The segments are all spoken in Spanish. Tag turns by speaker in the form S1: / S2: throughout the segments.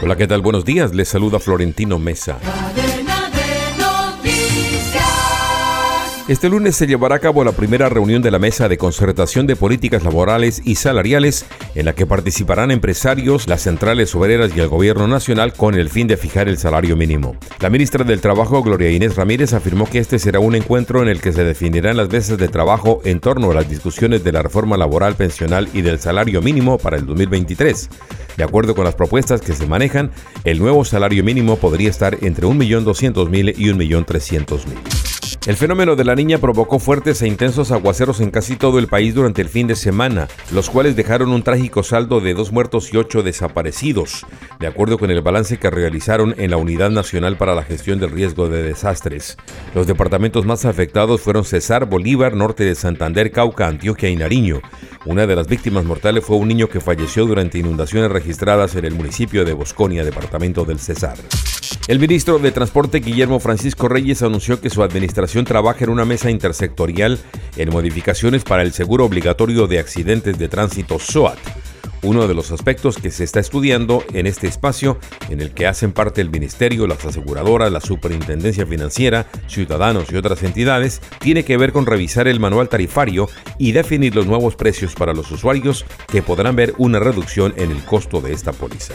S1: Hola, ¿qué tal? Buenos días. Les saluda Florentino Mesa. Este lunes se llevará a cabo la primera reunión de la Mesa de Concertación de Políticas Laborales y Salariales, en la que participarán empresarios, las centrales obreras y el Gobierno Nacional con el fin de fijar el salario mínimo. La ministra del Trabajo, Gloria Inés Ramírez, afirmó que este será un encuentro en el que se definirán las veces de trabajo en torno a las discusiones de la reforma laboral pensional y del salario mínimo para el 2023. De acuerdo con las propuestas que se manejan, el nuevo salario mínimo podría estar entre 1.200.000 y 1.300.000. El fenómeno de la niña provocó fuertes e intensos aguaceros en casi todo el país durante el fin de semana, los cuales dejaron un trágico saldo de dos muertos y ocho desaparecidos, de acuerdo con el balance que realizaron en la Unidad Nacional para la Gestión del Riesgo de Desastres. Los departamentos más afectados fueron Cesar, Bolívar, Norte de Santander, Cauca, Antioquia y Nariño. Una de las víctimas mortales fue un niño que falleció durante inundaciones registradas en el municipio de Bosconia, departamento del Cesar. El ministro de Transporte Guillermo Francisco Reyes anunció que su administración trabaja en una mesa intersectorial en modificaciones para el seguro obligatorio de accidentes de tránsito SOAT. Uno de los aspectos que se está estudiando en este espacio, en el que hacen parte el Ministerio, las aseguradoras, la Superintendencia Financiera, ciudadanos y otras entidades, tiene que ver con revisar el manual tarifario y definir los nuevos precios para los usuarios que podrán ver una reducción en el costo de esta póliza.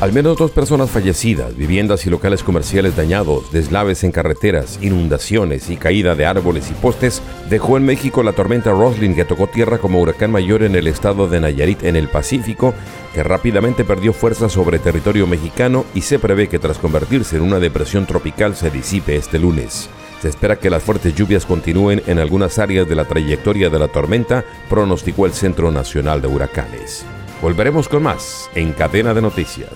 S1: Al menos dos personas fallecidas, viviendas y locales comerciales dañados, deslaves en carreteras, inundaciones y caída de árboles y postes dejó en México la tormenta Roslin que tocó tierra como huracán mayor en el estado de Nayarit en el Pacífico, que rápidamente perdió fuerza sobre territorio mexicano y se prevé que tras convertirse en una depresión tropical se disipe este lunes. Se espera que las fuertes lluvias continúen en algunas áreas de la trayectoria de la tormenta, pronosticó el Centro Nacional de Huracanes. Volveremos con más en Cadena de Noticias.